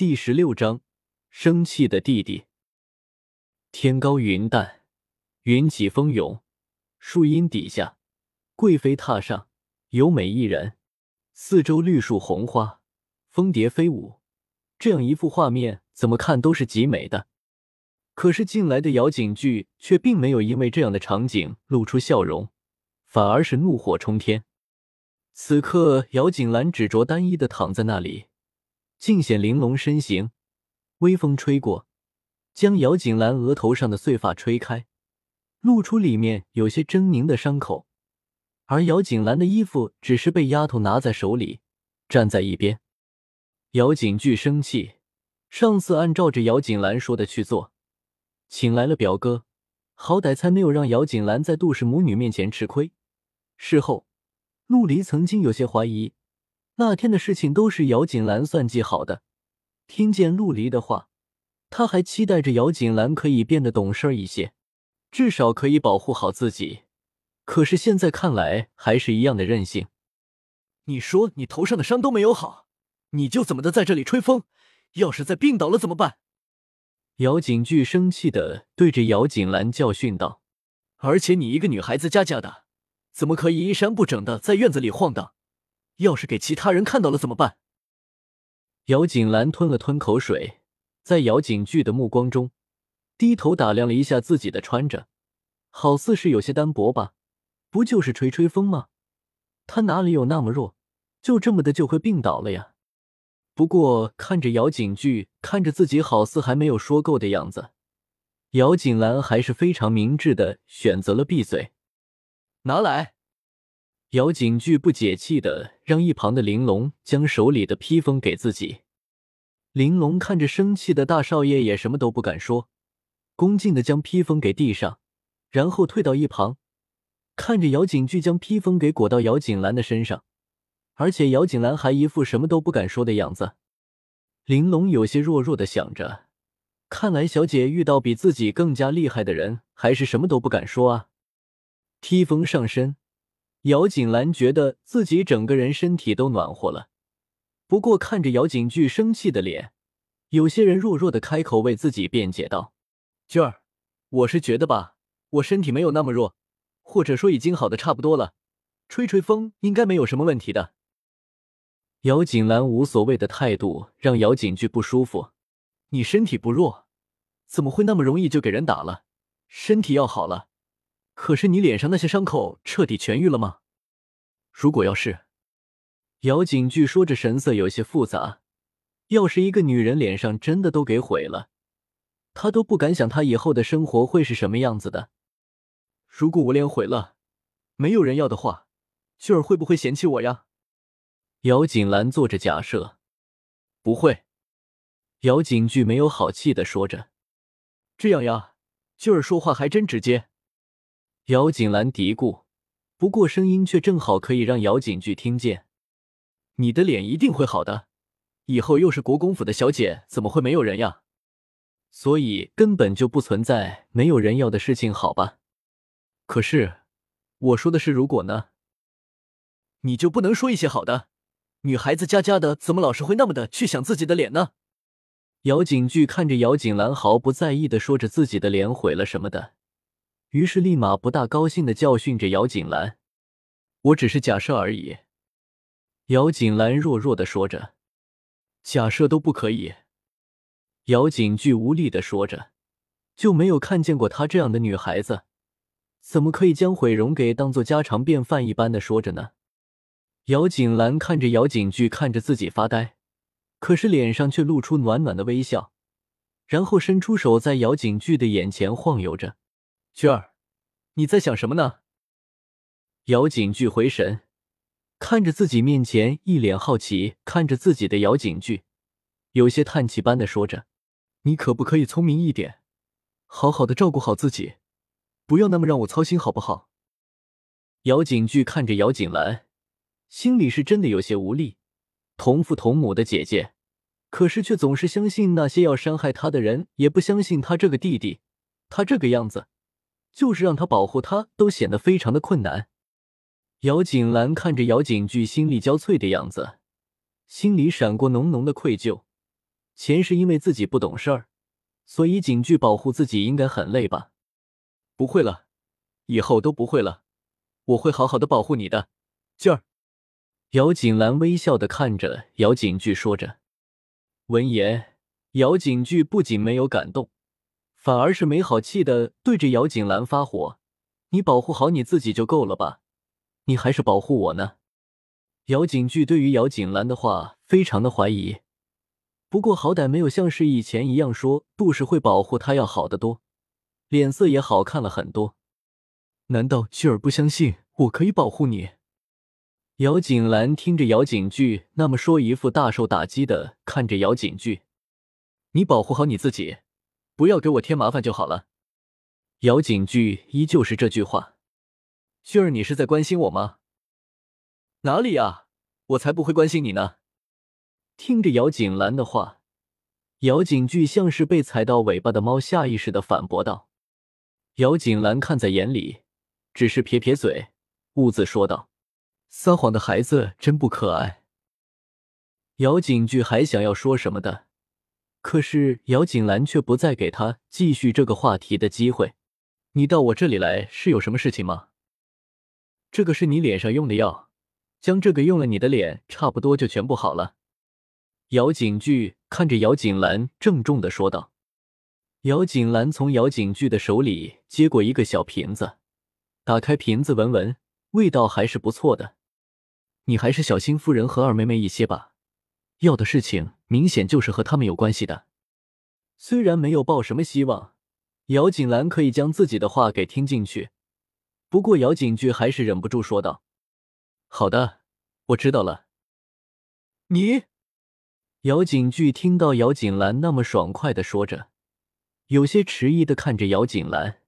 第十六章，生气的弟弟。天高云淡，云起风涌，树荫底下，贵妃榻上，有美一人，四周绿树红花，蜂蝶飞舞，这样一幅画面，怎么看都是极美的。可是进来的姚景句却并没有因为这样的场景露出笑容，反而是怒火冲天。此刻，姚景兰只着单衣的躺在那里。尽显玲珑身形，微风吹过，将姚锦兰额头上的碎发吹开，露出里面有些狰狞的伤口。而姚锦兰的衣服只是被丫头拿在手里，站在一边。姚景巨生气，上次按照着姚锦兰说的去做，请来了表哥，好歹才没有让姚锦兰在杜氏母女面前吃亏。事后，陆离曾经有些怀疑。那天的事情都是姚锦兰算计好的。听见陆离的话，他还期待着姚锦兰可以变得懂事一些，至少可以保护好自己。可是现在看来，还是一样的任性。你说你头上的伤都没有好，你就怎么的在这里吹风？要是再病倒了怎么办？姚景巨生气的对着姚锦兰教训道：“而且你一个女孩子家家的，怎么可以衣衫不整的在院子里晃荡？”要是给其他人看到了怎么办？姚锦兰吞了吞口水，在姚景巨的目光中，低头打量了一下自己的穿着，好似是有些单薄吧？不就是吹吹风吗？他哪里有那么弱？就这么的就会病倒了呀？不过看着姚景巨，看着自己好似还没有说够的样子，姚锦兰还是非常明智的选择了闭嘴。拿来。姚景巨不解气的让一旁的玲珑将手里的披风给自己。玲珑看着生气的大少爷，也什么都不敢说，恭敬的将披风给递上，然后退到一旁，看着姚景巨将披风给裹到姚景兰的身上，而且姚景兰还一副什么都不敢说的样子。玲珑有些弱弱的想着，看来小姐遇到比自己更加厉害的人，还是什么都不敢说啊。披风上身。姚锦兰觉得自己整个人身体都暖和了，不过看着姚景巨生气的脸，有些人弱弱的开口为自己辩解道：“俊儿，我是觉得吧，我身体没有那么弱，或者说已经好的差不多了，吹吹风应该没有什么问题的。”姚锦兰无所谓的态度让姚景巨不舒服。你身体不弱，怎么会那么容易就给人打了？身体要好了。可是你脸上那些伤口彻底痊愈了吗？如果要是，姚景巨说着，神色有些复杂。要是一个女人脸上真的都给毁了，他都不敢想他以后的生活会是什么样子的。如果我脸毁了，没有人要的话，俊儿会不会嫌弃我呀？姚锦兰做着假设，不会。姚景巨没有好气的说着：“这样呀，俊儿说话还真直接。”姚锦兰嘀咕，不过声音却正好可以让姚景巨听见：“你的脸一定会好的，以后又是国公府的小姐，怎么会没有人呀？所以根本就不存在没有人要的事情，好吧？可是我说的是如果呢？你就不能说一些好的？女孩子家家的，怎么老是会那么的去想自己的脸呢？”姚景巨看着姚锦兰，毫不在意的说着自己的脸毁了什么的。于是立马不大高兴的教训着姚锦兰：“我只是假设而已。”姚锦兰弱弱的说着：“假设都不可以。”姚景巨无力的说着：“就没有看见过她这样的女孩子，怎么可以将毁容给当做家常便饭一般的说着呢？”姚锦兰看着姚景巨看着自己发呆，可是脸上却露出暖暖的微笑，然后伸出手在姚景巨的眼前晃悠着。娟儿，你在想什么呢？姚景巨回神，看着自己面前一脸好奇看着自己的姚景巨，有些叹气般的说着：“你可不可以聪明一点，好好的照顾好自己，不要那么让我操心，好不好？”姚景巨看着姚景兰，心里是真的有些无力。同父同母的姐姐，可是却总是相信那些要伤害他的人，也不相信他这个弟弟，他这个样子。就是让他保护他，都显得非常的困难。姚锦兰看着姚景巨心力交瘁的样子，心里闪过浓浓的愧疚。前世因为自己不懂事儿，所以景句保护自己应该很累吧？不会了，以后都不会了，我会好好的保护你的，劲儿。姚锦兰微笑的看着姚景句说着。闻言，姚景句不仅没有感动，反而是没好气的对着姚锦兰发火：“你保护好你自己就够了吧？你还是保护我呢？”姚景句对于姚锦兰的话非常的怀疑，不过好歹没有像是以前一样说杜氏会保护他要好得多，脸色也好看了很多。难道俊儿不相信我可以保护你？姚锦兰听着姚景句那么说，一副大受打击的看着姚景句：“你保护好你自己，不要给我添麻烦就好了。”姚景句依旧是这句话：“俊儿，你是在关心我吗？”哪里呀，我才不会关心你呢！听着姚景兰的话，姚景句像是被踩到尾巴的猫，下意识的反驳道。姚景兰看在眼里，只是撇撇嘴，兀自说道：“撒谎的孩子真不可爱。”姚景句还想要说什么的，可是姚锦兰却不再给他继续这个话题的机会。你到我这里来是有什么事情吗？这个是你脸上用的药。将这个用了，你的脸差不多就全部好了。姚景句看着姚锦兰，郑重的说道。姚锦兰从姚景句的手里接过一个小瓶子，打开瓶子闻闻，味道还是不错的。你还是小心夫人和二妹妹一些吧，要的事情明显就是和他们有关系的。虽然没有抱什么希望，姚锦兰可以将自己的话给听进去，不过姚景句还是忍不住说道。好的，我知道了。你，姚景句听到姚锦兰那么爽快的说着，有些迟疑的看着姚锦兰：“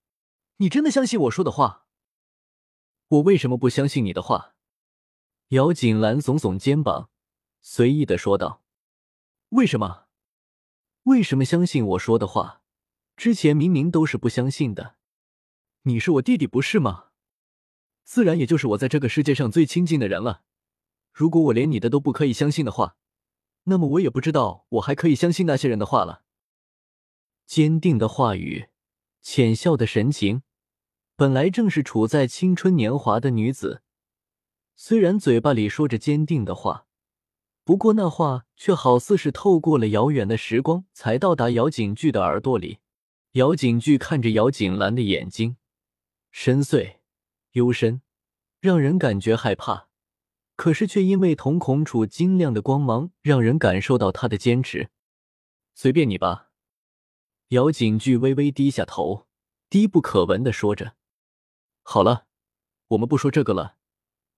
你真的相信我说的话？我为什么不相信你的话？”姚锦兰耸耸肩膀，随意的说道：“为什么？为什么相信我说的话？之前明明都是不相信的。你是我弟弟，不是吗？”自然也就是我在这个世界上最亲近的人了。如果我连你的都不可以相信的话，那么我也不知道我还可以相信那些人的话了。坚定的话语，浅笑的神情，本来正是处在青春年华的女子，虽然嘴巴里说着坚定的话，不过那话却好似是透过了遥远的时光才到达姚景句的耳朵里。姚景句看着姚景兰的眼睛，深邃。幽深，让人感觉害怕，可是却因为瞳孔处晶亮的光芒，让人感受到他的坚持。随便你吧，姚景句微微低下头，低不可闻的说着：“好了，我们不说这个了。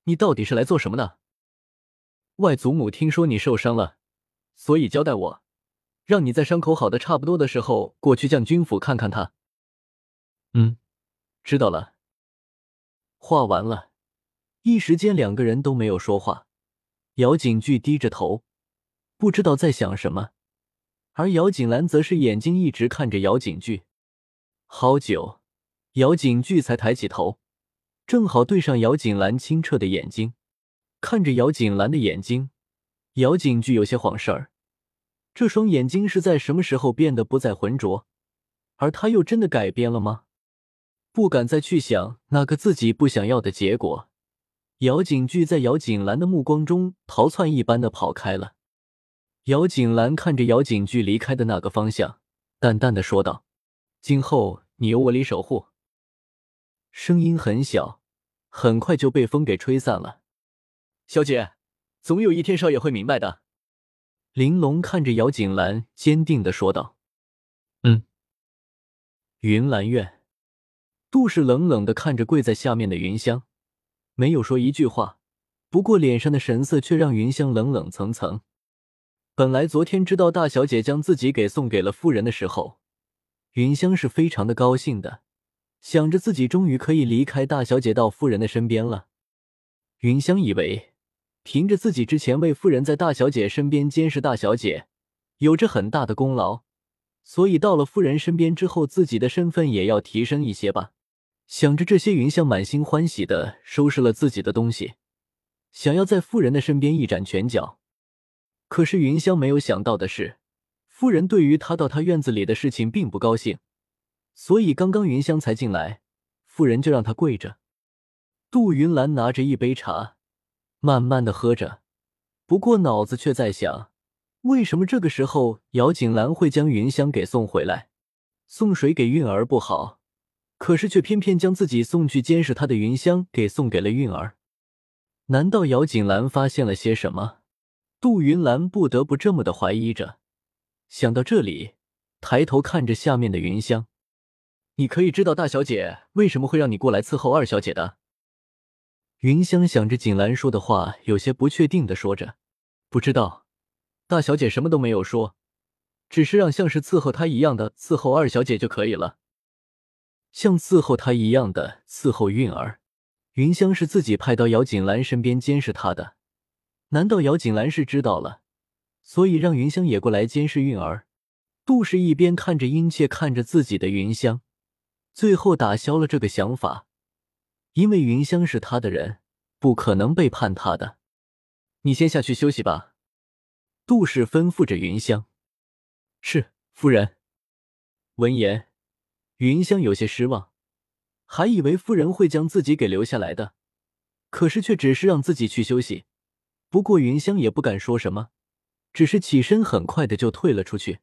你到底是来做什么的？外祖母听说你受伤了，所以交代我，让你在伤口好的差不多的时候过去将军府看看他。嗯，知道了。”话完了，一时间两个人都没有说话。姚景句低着头，不知道在想什么，而姚景兰则是眼睛一直看着姚景句。好久，姚景句才抬起头，正好对上姚景兰清澈的眼睛。看着姚景兰的眼睛，姚景句有些晃神儿。这双眼睛是在什么时候变得不再浑浊？而他又真的改变了吗？不敢再去想那个自己不想要的结果，姚景句在姚景兰的目光中逃窜一般的跑开了。姚景兰看着姚景句离开的那个方向，淡淡的说道：“今后你由我里守护。”声音很小，很快就被风给吹散了。小姐，总有一天少爷会明白的。玲珑看着姚景兰，坚定的说道：“嗯。”云兰院。杜氏冷冷的看着跪在下面的云香，没有说一句话，不过脸上的神色却让云香冷冷层层。本来昨天知道大小姐将自己给送给了夫人的时候，云香是非常的高兴的，想着自己终于可以离开大小姐到夫人的身边了。云香以为，凭着自己之前为夫人在大小姐身边监视大小姐，有着很大的功劳，所以到了夫人身边之后，自己的身份也要提升一些吧。想着这些，云香满心欢喜的收拾了自己的东西，想要在夫人的身边一展拳脚。可是云香没有想到的是，夫人对于她到她院子里的事情并不高兴，所以刚刚云香才进来，夫人就让她跪着。杜云兰拿着一杯茶，慢慢的喝着，不过脑子却在想，为什么这个时候姚锦兰会将云香给送回来？送水给韵儿不好，可是却偏偏将自己送去监视她的云香给送给了韵儿。难道姚锦兰发现了些什么？杜云兰不得不这么的怀疑着。想到这里，抬头看着下面的云香：“你可以知道大小姐为什么会让你过来伺候二小姐的？”云香想着锦兰说的话，有些不确定的说着：“不知道，大小姐什么都没有说，只是让像是伺候她一样的伺候二小姐就可以了。像伺候她一样的伺候韵儿，云香是自己派到姚锦兰身边监视她的。难道姚锦兰是知道了，所以让云香也过来监视韵儿？”杜氏一边看着殷切看着自己的云香，最后打消了这个想法。因为云香是他的人，不可能背叛他的。你先下去休息吧。杜氏吩咐着云香。是夫人。闻言，云香有些失望，还以为夫人会将自己给留下来的，可是却只是让自己去休息。不过云香也不敢说什么，只是起身很快的就退了出去。